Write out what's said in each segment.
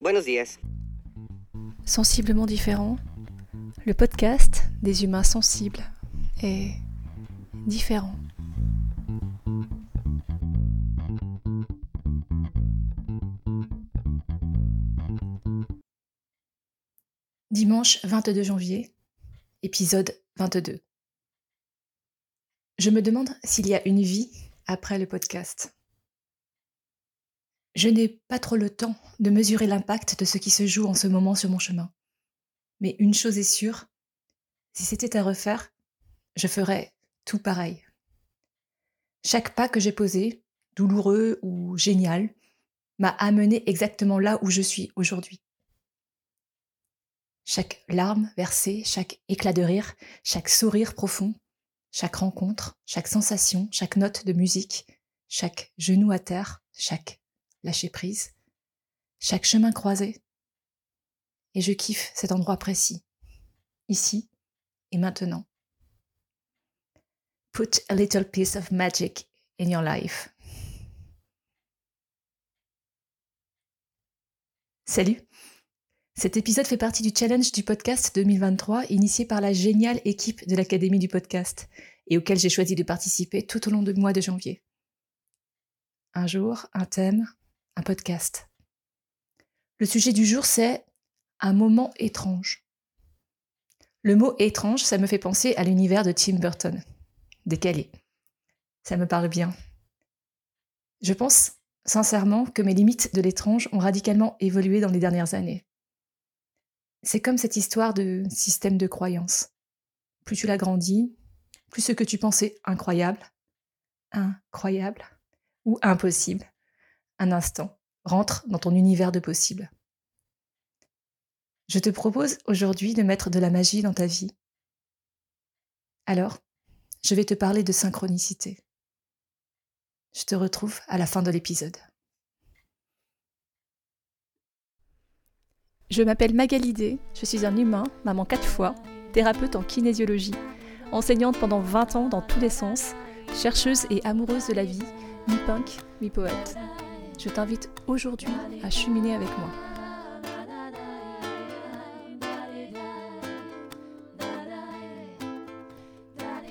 Buenos. Sensiblement différent, le podcast des humains sensibles est différent. Dimanche 22 janvier, épisode 22. Je me demande s'il y a une vie après le podcast. Je n'ai pas trop le temps de mesurer l'impact de ce qui se joue en ce moment sur mon chemin. Mais une chose est sûre, si c'était à refaire, je ferais tout pareil. Chaque pas que j'ai posé, douloureux ou génial, m'a amené exactement là où je suis aujourd'hui. Chaque larme versée, chaque éclat de rire, chaque sourire profond, chaque rencontre, chaque sensation, chaque note de musique, chaque genou à terre, chaque lâcher prise, chaque chemin croisé. Et je kiffe cet endroit précis, ici et maintenant. Put a little piece of magic in your life. Salut Cet épisode fait partie du challenge du podcast 2023 initié par la géniale équipe de l'Académie du podcast et auquel j'ai choisi de participer tout au long du mois de janvier. Un jour, un thème, un podcast. Le sujet du jour, c'est un moment étrange. Le mot étrange, ça me fait penser à l'univers de Tim Burton. Décalé. Ça me parle bien. Je pense sincèrement que mes limites de l'étrange ont radicalement évolué dans les dernières années. C'est comme cette histoire de système de croyance. Plus tu l'agrandis, plus ce que tu pensais incroyable, incroyable ou impossible un instant, rentre dans ton univers de possible. Je te propose aujourd'hui de mettre de la magie dans ta vie. Alors, je vais te parler de synchronicité. Je te retrouve à la fin de l'épisode. Je m'appelle Magalidé, je suis un humain, maman quatre fois, thérapeute en kinésiologie, enseignante pendant 20 ans dans tous les sens, chercheuse et amoureuse de la vie, mi-punk, mi-poète je t'invite aujourd'hui à cheminer avec moi.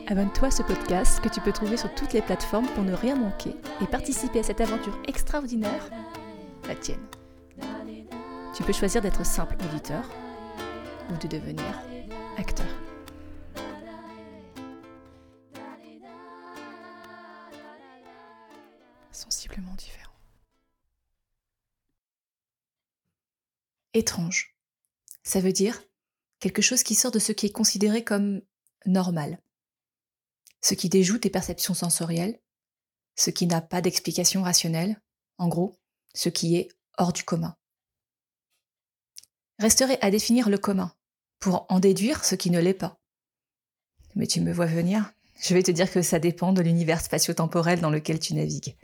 Abonne-toi à ce podcast que tu peux trouver sur toutes les plateformes pour ne rien manquer et participer à cette aventure extraordinaire, la tienne. Tu peux choisir d'être simple auditeur ou de devenir acteur. Sensiblement différent. Étrange. Ça veut dire quelque chose qui sort de ce qui est considéré comme normal, ce qui déjoue tes perceptions sensorielles, ce qui n'a pas d'explication rationnelle, en gros, ce qui est hors du commun. Resterait à définir le commun, pour en déduire ce qui ne l'est pas. Mais tu me vois venir, je vais te dire que ça dépend de l'univers spatio-temporel dans lequel tu navigues.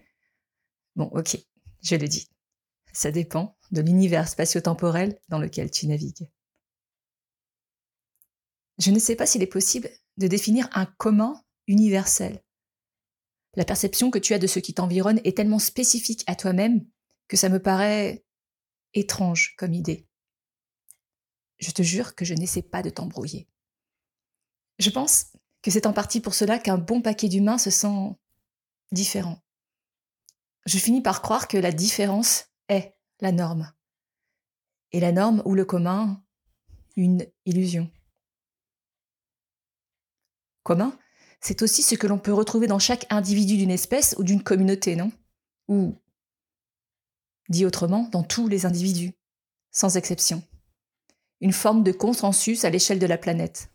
Bon, ok, je le dis. Ça dépend de l'univers spatio-temporel dans lequel tu navigues. Je ne sais pas s'il est possible de définir un commun universel. La perception que tu as de ce qui t'environne est tellement spécifique à toi-même que ça me paraît étrange comme idée. Je te jure que je n'essaie pas de t'embrouiller. Je pense que c'est en partie pour cela qu'un bon paquet d'humains se sent différent. Je finis par croire que la différence est la norme. Et la norme ou le commun, une illusion. Commun, c'est aussi ce que l'on peut retrouver dans chaque individu d'une espèce ou d'une communauté, non? Ou, dit autrement, dans tous les individus, sans exception. Une forme de consensus à l'échelle de la planète.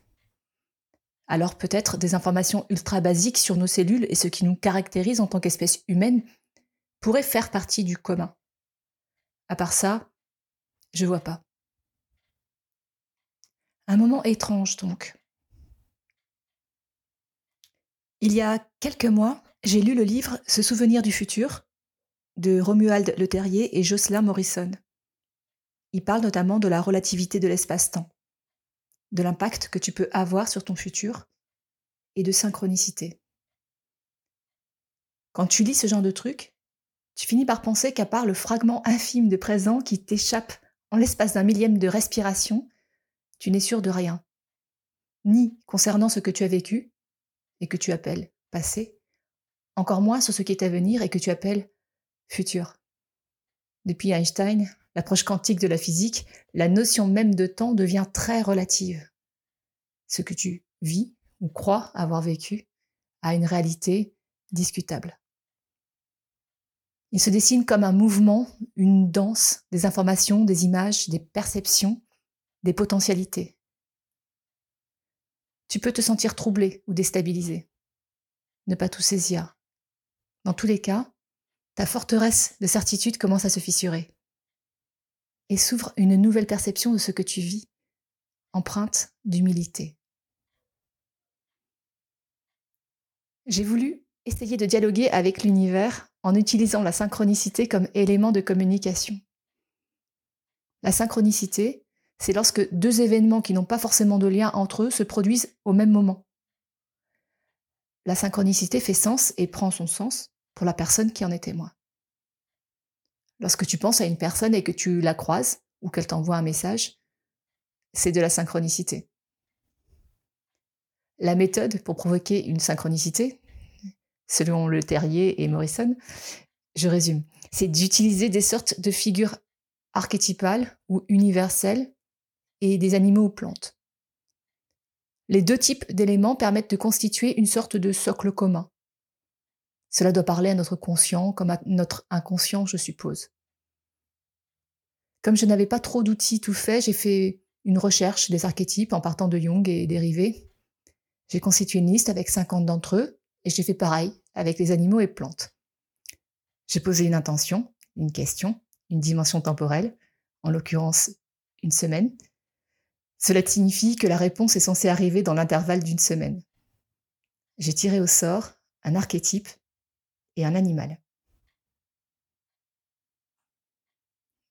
Alors peut-être des informations ultra basiques sur nos cellules et ce qui nous caractérise en tant qu'espèce humaine pourraient faire partie du commun. À part ça, je vois pas. Un moment étrange donc. Il y a quelques mois, j'ai lu le livre Se souvenir du futur de Romuald Le Terrier et Jocelyn Morrison. Il parle notamment de la relativité de l'espace-temps, de l'impact que tu peux avoir sur ton futur et de synchronicité. Quand tu lis ce genre de truc, tu finis par penser qu'à part le fragment infime de présent qui t'échappe en l'espace d'un millième de respiration, tu n'es sûr de rien, ni concernant ce que tu as vécu et que tu appelles passé, encore moins sur ce qui est à venir et que tu appelles futur. Depuis Einstein, l'approche quantique de la physique, la notion même de temps devient très relative. Ce que tu vis ou crois avoir vécu a une réalité discutable. Il se dessine comme un mouvement, une danse des informations, des images, des perceptions, des potentialités. Tu peux te sentir troublé ou déstabilisé, ne pas tout saisir. Dans tous les cas, ta forteresse de certitude commence à se fissurer et s'ouvre une nouvelle perception de ce que tu vis, empreinte d'humilité. J'ai voulu essayer de dialoguer avec l'univers en utilisant la synchronicité comme élément de communication. La synchronicité, c'est lorsque deux événements qui n'ont pas forcément de lien entre eux se produisent au même moment. La synchronicité fait sens et prend son sens pour la personne qui en est témoin. Lorsque tu penses à une personne et que tu la croises ou qu'elle t'envoie un message, c'est de la synchronicité. La méthode pour provoquer une synchronicité, selon Le Terrier et Morrison, je résume, c'est d'utiliser des sortes de figures archétypales ou universelles et des animaux ou plantes. Les deux types d'éléments permettent de constituer une sorte de socle commun. Cela doit parler à notre conscient comme à notre inconscient, je suppose. Comme je n'avais pas trop d'outils tout faits, j'ai fait une recherche des archétypes en partant de Jung et dérivés. J'ai constitué une liste avec 50 d'entre eux et j'ai fait pareil avec les animaux et plantes. J'ai posé une intention, une question, une dimension temporelle, en l'occurrence une semaine. Cela signifie que la réponse est censée arriver dans l'intervalle d'une semaine. J'ai tiré au sort un archétype et un animal.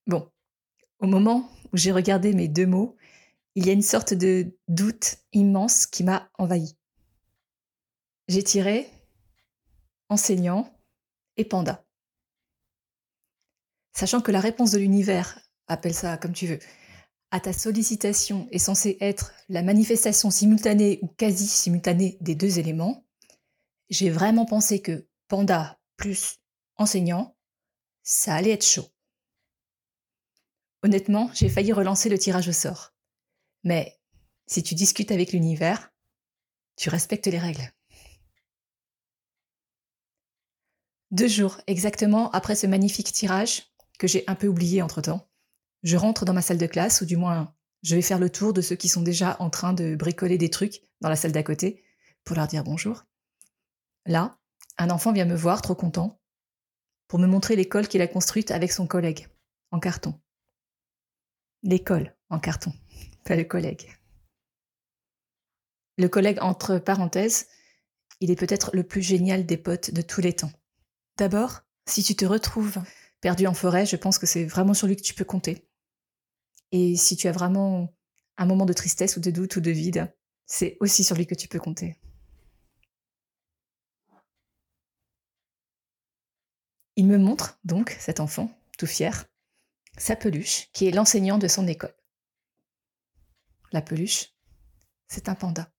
Bon, au moment où j'ai regardé mes deux mots, il y a une sorte de doute immense qui m'a envahi. J'ai tiré enseignant et panda. Sachant que la réponse de l'univers, appelle ça comme tu veux, à ta sollicitation est censée être la manifestation simultanée ou quasi simultanée des deux éléments, j'ai vraiment pensé que panda plus enseignant, ça allait être chaud. Honnêtement, j'ai failli relancer le tirage au sort. Mais si tu discutes avec l'univers, tu respectes les règles. Deux jours exactement après ce magnifique tirage, que j'ai un peu oublié entre-temps, je rentre dans ma salle de classe, ou du moins je vais faire le tour de ceux qui sont déjà en train de bricoler des trucs dans la salle d'à côté, pour leur dire bonjour. Là, un enfant vient me voir, trop content, pour me montrer l'école qu'il a construite avec son collègue, en carton. L'école, en carton, pas le collègue. Le collègue, entre parenthèses, il est peut-être le plus génial des potes de tous les temps. D'abord, si tu te retrouves perdu en forêt, je pense que c'est vraiment sur lui que tu peux compter. Et si tu as vraiment un moment de tristesse ou de doute ou de vide, c'est aussi sur lui que tu peux compter. Il me montre donc, cet enfant, tout fier, sa peluche, qui est l'enseignant de son école. La peluche, c'est un panda.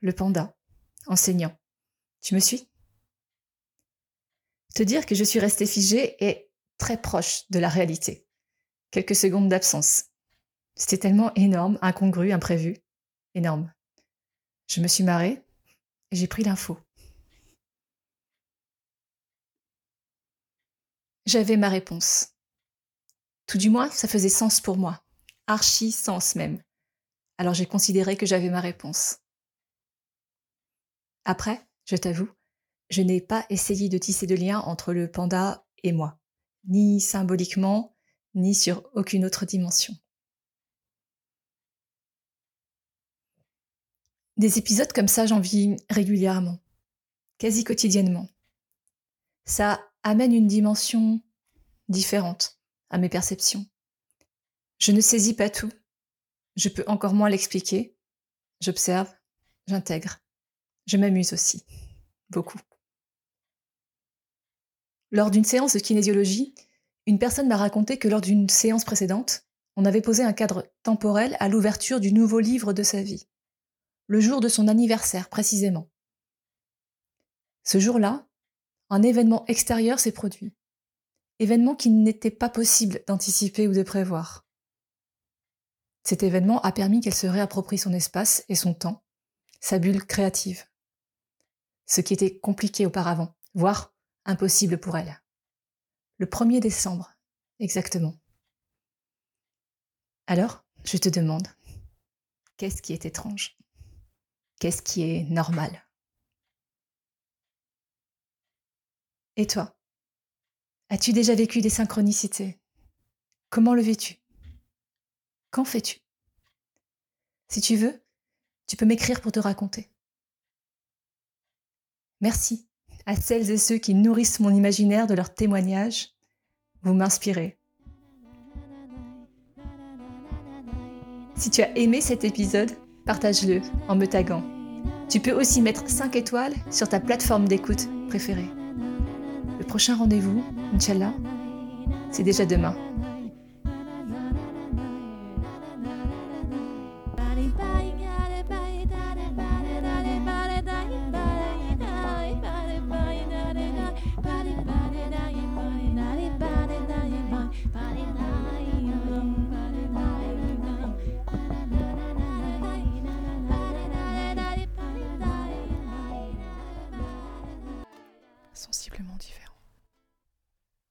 Le panda, enseignant. Tu me suis? Te dire que je suis restée figée est très proche de la réalité. Quelques secondes d'absence. C'était tellement énorme, incongru, imprévu. Énorme. Je me suis marrée et j'ai pris l'info. J'avais ma réponse. Tout du moins, ça faisait sens pour moi. Archi sens même. Alors j'ai considéré que j'avais ma réponse. Après, je t'avoue, je n'ai pas essayé de tisser de lien entre le panda et moi, ni symboliquement, ni sur aucune autre dimension. Des épisodes comme ça, j'en vis régulièrement, quasi quotidiennement. Ça amène une dimension différente à mes perceptions. Je ne saisis pas tout. Je peux encore moins l'expliquer. J'observe, j'intègre. Je m'amuse aussi. Beaucoup. Lors d'une séance de kinésiologie, Une personne m'a raconté que lors d'une séance précédente, on avait posé un cadre temporel à l'ouverture du nouveau livre de sa vie, le jour de son anniversaire précisément. Ce jour-là, un événement extérieur s'est produit, événement qu'il n'était pas possible d'anticiper ou de prévoir. Cet événement a permis qu'elle se réapproprie son espace et son temps, sa bulle créative. Ce qui était compliqué auparavant, voire impossible pour elle. Le 1er décembre, exactement. Alors, je te demande, qu'est-ce qui est étrange? Qu'est-ce qui est normal? Et toi? As-tu déjà vécu des synchronicités? Comment le vis-tu? Qu'en fais-tu? Si tu veux, tu peux m'écrire pour te raconter. Merci à celles et ceux qui nourrissent mon imaginaire de leurs témoignages. Vous m'inspirez. Si tu as aimé cet épisode, partage-le en me taguant. Tu peux aussi mettre 5 étoiles sur ta plateforme d'écoute préférée. Le prochain rendez-vous, Inch'Allah, c'est déjà demain.